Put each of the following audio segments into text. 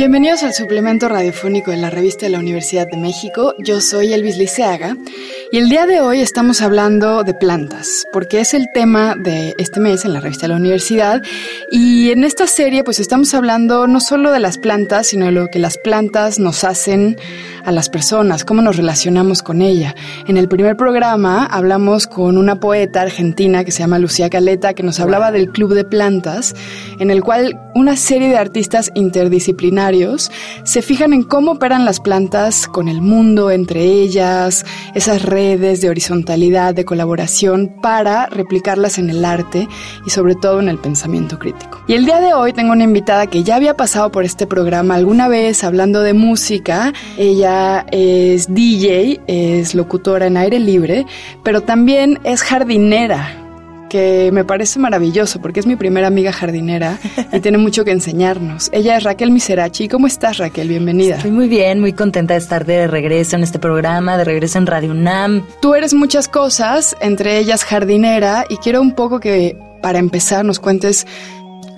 Bienvenidos al suplemento radiofónico de la revista de la Universidad de México. Yo soy Elvis Liceaga y el día de hoy estamos hablando de plantas, porque es el tema de este mes en la revista de la universidad. Y en esta serie pues estamos hablando no solo de las plantas, sino de lo que las plantas nos hacen a las personas, cómo nos relacionamos con ella. En el primer programa hablamos con una poeta argentina que se llama Lucía Caleta, que nos hablaba del Club de Plantas, en el cual una serie de artistas interdisciplinarios se fijan en cómo operan las plantas con el mundo, entre ellas, esas redes de horizontalidad, de colaboración, para replicarlas en el arte y sobre todo en el pensamiento crítico. Y el día de hoy tengo una invitada que ya había pasado por este programa alguna vez hablando de música. Ella es DJ, es locutora en aire libre, pero también es jardinera que me parece maravilloso porque es mi primera amiga jardinera y tiene mucho que enseñarnos. Ella es Raquel Miserachi. ¿Cómo estás, Raquel? Bienvenida. Estoy muy bien, muy contenta de estar de regreso en este programa, de regreso en Radio UNAM. Tú eres muchas cosas, entre ellas jardinera, y quiero un poco que para empezar nos cuentes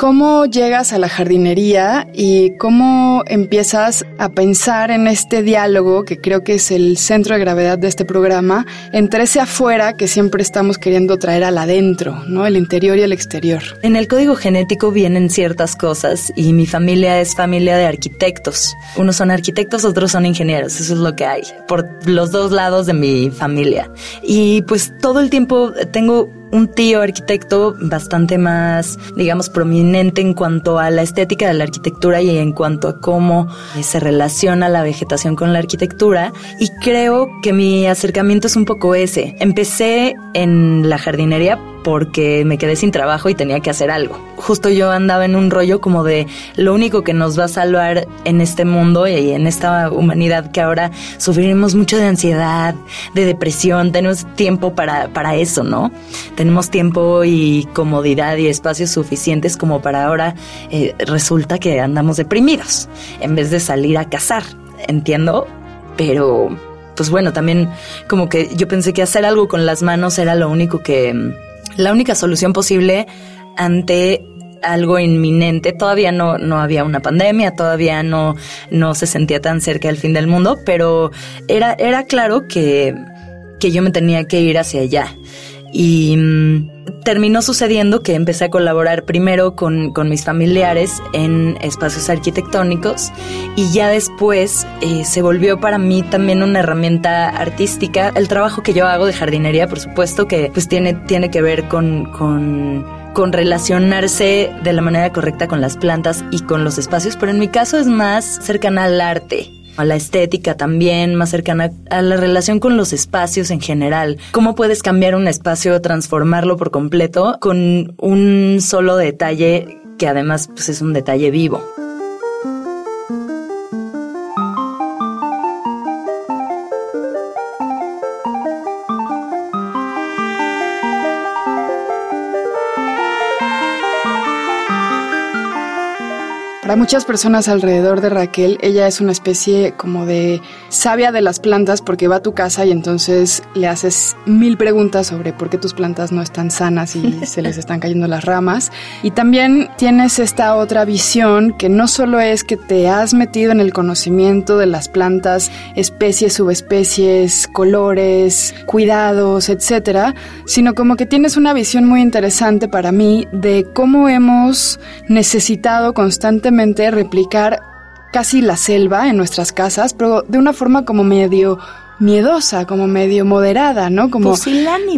¿Cómo llegas a la jardinería y cómo empiezas a pensar en este diálogo, que creo que es el centro de gravedad de este programa, entre ese afuera que siempre estamos queriendo traer al adentro, ¿no? El interior y el exterior. En el código genético vienen ciertas cosas y mi familia es familia de arquitectos. Unos son arquitectos, otros son ingenieros, eso es lo que hay, por los dos lados de mi familia. Y pues todo el tiempo tengo un tío arquitecto bastante más, digamos, prominente en cuanto a la estética de la arquitectura y en cuanto a cómo se relaciona la vegetación con la arquitectura. Y creo que mi acercamiento es un poco ese. Empecé en la jardinería porque me quedé sin trabajo y tenía que hacer algo. Justo yo andaba en un rollo como de lo único que nos va a salvar en este mundo y en esta humanidad que ahora sufriremos mucho de ansiedad, de depresión, tenemos tiempo para, para eso, ¿no? Tenemos tiempo y comodidad y espacios suficientes como para ahora eh, resulta que andamos deprimidos en vez de salir a cazar, entiendo, pero pues bueno, también como que yo pensé que hacer algo con las manos era lo único que la única solución posible ante algo inminente. Todavía no, no había una pandemia, todavía no, no se sentía tan cerca del fin del mundo, pero era, era claro que, que yo me tenía que ir hacia allá. Y mm, terminó sucediendo que empecé a colaborar primero con, con, mis familiares en espacios arquitectónicos y ya después eh, se volvió para mí también una herramienta artística. El trabajo que yo hago de jardinería, por supuesto, que pues tiene, tiene que ver con, con con relacionarse de la manera correcta con las plantas y con los espacios, pero en mi caso es más cercana al arte a la estética también, más cercana a la relación con los espacios en general. ¿Cómo puedes cambiar un espacio, transformarlo por completo con un solo detalle que además pues, es un detalle vivo? Para muchas personas alrededor de Raquel, ella es una especie como de sabia de las plantas porque va a tu casa y entonces le haces mil preguntas sobre por qué tus plantas no están sanas y se les están cayendo las ramas. Y también tienes esta otra visión que no solo es que te has metido en el conocimiento de las plantas, especies, subespecies, colores, cuidados, etcétera, sino como que tienes una visión muy interesante para mí de cómo hemos necesitado constantemente replicar casi la selva en nuestras casas, pero de una forma como medio miedosa, como medio moderada, ¿no? Como,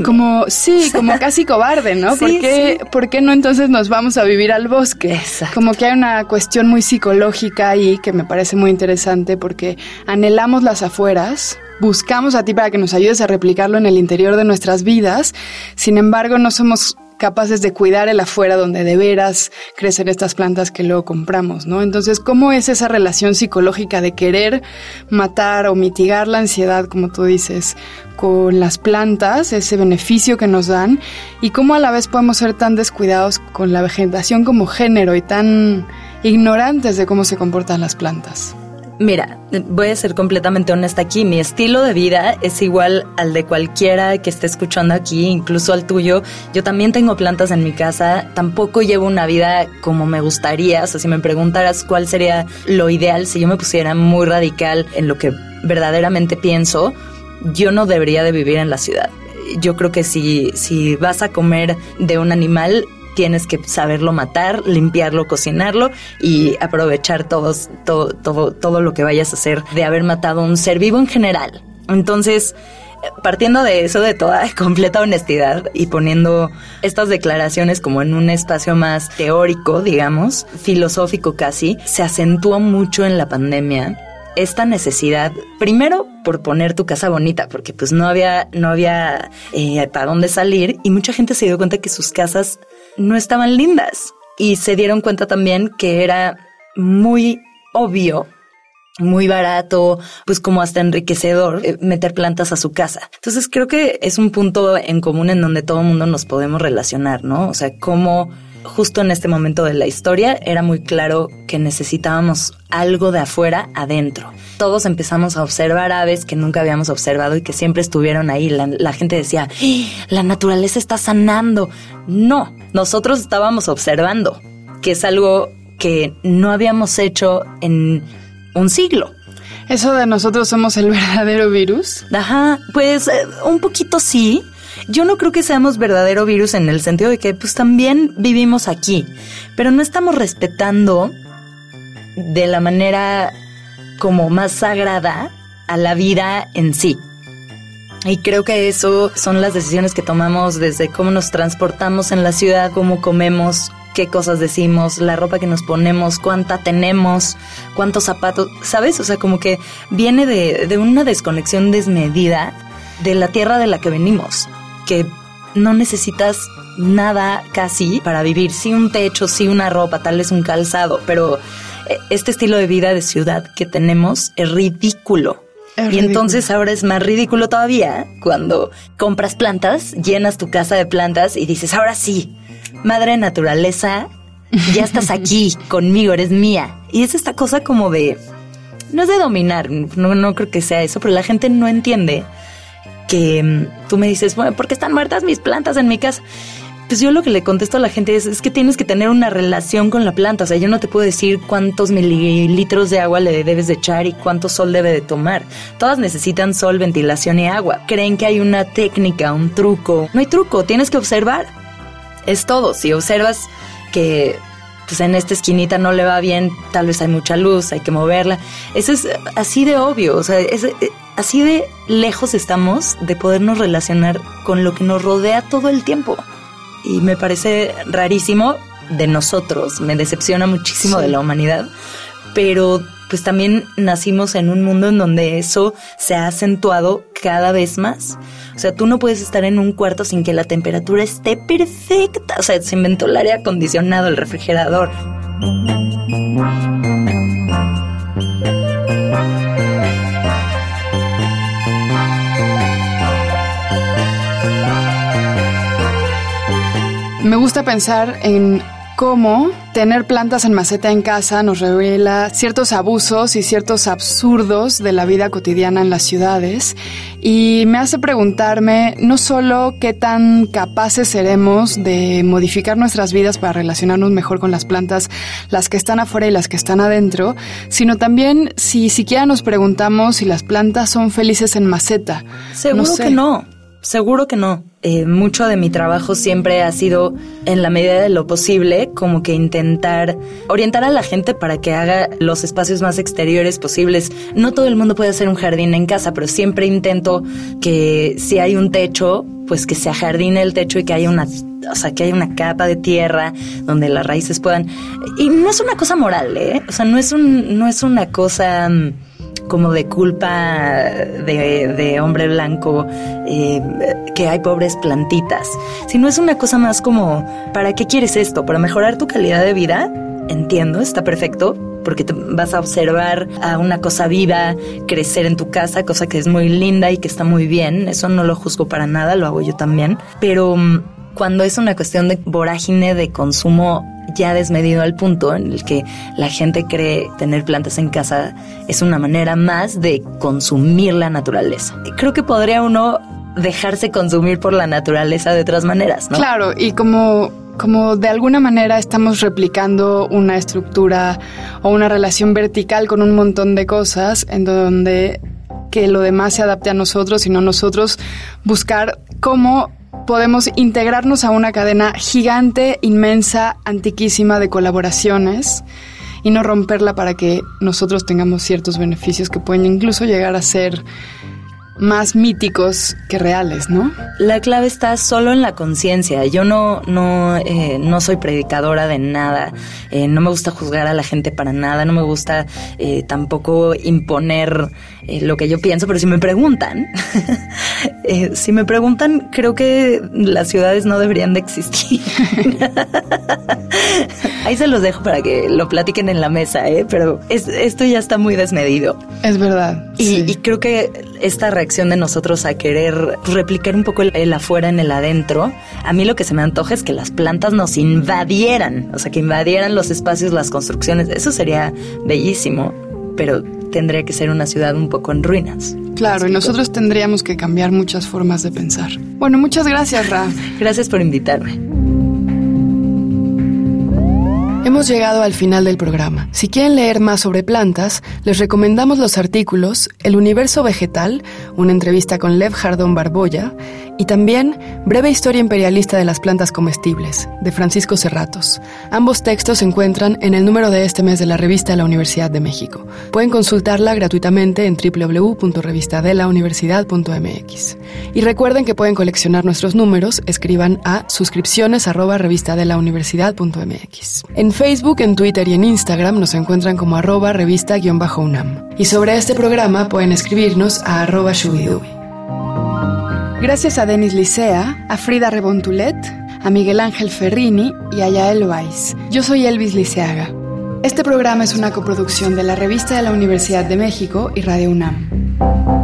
como sí, como casi cobarde, ¿no? ¿Por, qué, ¿Por, qué, no entonces nos vamos a vivir al bosque? Como que hay una cuestión muy psicológica ahí que me parece muy interesante porque anhelamos las afueras, buscamos a ti para que nos ayudes a replicarlo en el interior de nuestras vidas, sin embargo no somos capaces de cuidar el afuera donde de veras crecen estas plantas que luego compramos, ¿no? Entonces, ¿cómo es esa relación psicológica de querer matar o mitigar la ansiedad, como tú dices, con las plantas, ese beneficio que nos dan, y cómo a la vez podemos ser tan descuidados con la vegetación como género y tan ignorantes de cómo se comportan las plantas? Mira, voy a ser completamente honesta aquí. Mi estilo de vida es igual al de cualquiera que esté escuchando aquí, incluso al tuyo. Yo también tengo plantas en mi casa. Tampoco llevo una vida como me gustaría. O sea, si me preguntaras cuál sería lo ideal, si yo me pusiera muy radical en lo que verdaderamente pienso, yo no debería de vivir en la ciudad. Yo creo que si, si vas a comer de un animal, tienes que saberlo matar, limpiarlo, cocinarlo y aprovechar todos, todo, todo, todo lo que vayas a hacer de haber matado un ser vivo en general. Entonces, partiendo de eso, de toda completa honestidad y poniendo estas declaraciones como en un espacio más teórico, digamos, filosófico casi, se acentuó mucho en la pandemia esta necesidad, primero por poner tu casa bonita, porque pues no había, no había eh, para dónde salir y mucha gente se dio cuenta que sus casas no estaban lindas y se dieron cuenta también que era muy obvio muy barato, pues como hasta enriquecedor eh, meter plantas a su casa. Entonces creo que es un punto en común en donde todo el mundo nos podemos relacionar, ¿no? O sea, cómo justo en este momento de la historia era muy claro que necesitábamos algo de afuera adentro. Todos empezamos a observar aves que nunca habíamos observado y que siempre estuvieron ahí. La, gente decía, ¡Ah! la naturaleza está sanando. No, nosotros estábamos observando, que es algo que no habíamos hecho en un siglo. ¿Eso de nosotros somos el verdadero virus? Ajá, pues eh, un poquito sí, yo no creo que seamos verdadero virus en el sentido de que pues también vivimos aquí, pero no estamos respetando de la manera como más sagrada a la vida en sí. Y creo que eso son las decisiones que tomamos desde cómo nos transportamos en la ciudad, cómo comemos, qué cosas decimos, la ropa que nos ponemos, cuánta tenemos, cuántos zapatos, ¿sabes? O sea, como que viene de, de una desconexión desmedida de la tierra de la que venimos que no necesitas nada casi para vivir, sí un techo, sí una ropa, tal vez un calzado, pero eh, este estilo de vida de ciudad que tenemos es ridículo. y entonces ahora es más ridículo todavía cuando compras plantas, llenas tu casa de plantas y dices, ahora sí, madre naturaleza, ya estás aquí conmigo, eres mía. Y es esta cosa como de, no es de dominar, no, no creo que sea eso, pero la gente no entiende que mm, tú me dices, bueno, ¿por qué están muertas mis plantas en mi casa? Pues yo lo que le contesto a la gente es, es que tienes que tener una relación con la planta. O sea, yo no te puedo decir cuántos mililitros de agua le debes de echar y cuánto sol debe de tomar. Todas necesitan sol, ventilación y agua. Creen que hay una técnica, un truco. No hay truco, tienes que observar. Es todo. Si observas que pues en esta esquinita no le va bien, tal vez hay mucha luz, hay que moverla. Eso es así de obvio, o sea, es, así de lejos estamos de podernos relacionar con lo que nos rodea todo el tiempo. Y me parece rarísimo de nosotros, me decepciona muchísimo de la humanidad, pero pues también nacimos en un mundo en donde eso se ha acentuado cada vez más. O sea, tú no puedes estar en un cuarto sin que la temperatura esté perfecta. O sea, se inventó el aire acondicionado, el refrigerador. Me gusta pensar en cómo tener plantas en maceta en casa nos revela ciertos abusos y ciertos absurdos de la vida cotidiana en las ciudades y me hace preguntarme no solo qué tan capaces seremos de modificar nuestras vidas para relacionarnos mejor con las plantas, las que están afuera y las que están adentro, sino también si siquiera nos preguntamos si las plantas son felices en maceta. Seguro que no. Seguro que no. Eh, mucho de mi trabajo siempre ha sido, en la medida de lo posible, como que intentar orientar a la gente para que haga los espacios más exteriores posibles. No todo el mundo puede hacer un jardín en casa, pero siempre intento que si hay un techo, pues que se ajardine el techo y que haya una, o sea, que haya una capa de tierra donde las raíces puedan. Y no es una cosa moral, ¿eh? O sea, no es un, no es una cosa mm, como de culpa de, hombre blanco, eh, que hay pobres plantitas, sino es una cosa más como, ¿para qué quieres esto? ¿Para mejorar tu calidad de vida? Entiendo, está perfecto, porque te vas a observar a una cosa viva crecer en tu casa, cosa que es muy linda y que está muy bien, eso no lo juzgo para nada, lo hago yo también, pero cuando es una cuestión de vorágine de consumo ya desmedido al punto en el que la gente cree tener plantas en casa es una manera más de consumir la naturaleza. Creo que podría uno dejarse consumir por la naturaleza de otras maneras, ¿no? Claro, y como como de alguna manera estamos replicando una estructura o una relación vertical con un montón de cosas en donde que lo demás se adapte a nosotros y no nosotros buscar cómo podemos integrarnos a una cadena gigante, inmensa, antiquísima de colaboraciones y no romperla para que nosotros tengamos ciertos beneficios que pueden incluso llegar a ser más míticos que reales, ¿no? La clave está solo en la conciencia. Yo no, no, eh, no soy predicadora de nada. Eh, no me gusta juzgar a la gente para nada. No me gusta eh, tampoco imponer lo que yo pienso. Pero si me preguntan, si me preguntan, creo que las ciudades no deberían de existir. Ahí se los dejo para que lo platiquen en la mesa, ¿eh? Pero esto ya está muy desmedido. Es verdad. Y, y creo que esta reacción de nosotros a querer replicar un poco el, afuera en el adentro, a mí lo que se me antoja es que las plantas nos invadieran, o sea, que invadieran los espacios, las construcciones. Eso sería bellísimo, pero tendría que ser una ciudad un poco en ruinas. Claro, y nosotros tendríamos que cambiar muchas formas de pensar. Bueno, muchas gracias, Ra. gracias por invitarme. Hemos llegado al final del programa. Si quieren leer más sobre plantas, les recomendamos los artículos El universo vegetal, una entrevista con Lev Jardón Barboya, y también Breve historia imperialista de las plantas comestibles, de Francisco Serratos. Ambos textos se encuentran en el número de este mes de la revista de la Universidad de México. Pueden consultarla gratuitamente en www.revistadelauniversidad.mx. Y recuerden que pueden coleccionar nuestros números, escriban a suscripciones arroba revistadelauniversidad.mx. En Facebook, en Twitter y en Instagram nos encuentran como arroba revista-unam. Y sobre este programa pueden escribirnos a arroba shubidubi. Gracias a Denis Licea, a Frida Rebontulet, a Miguel Ángel Ferrini y a Yael Weiss. Yo soy Elvis Liceaga. Este programa es una coproducción de la Revista de la Universidad de México y Radio UNAM.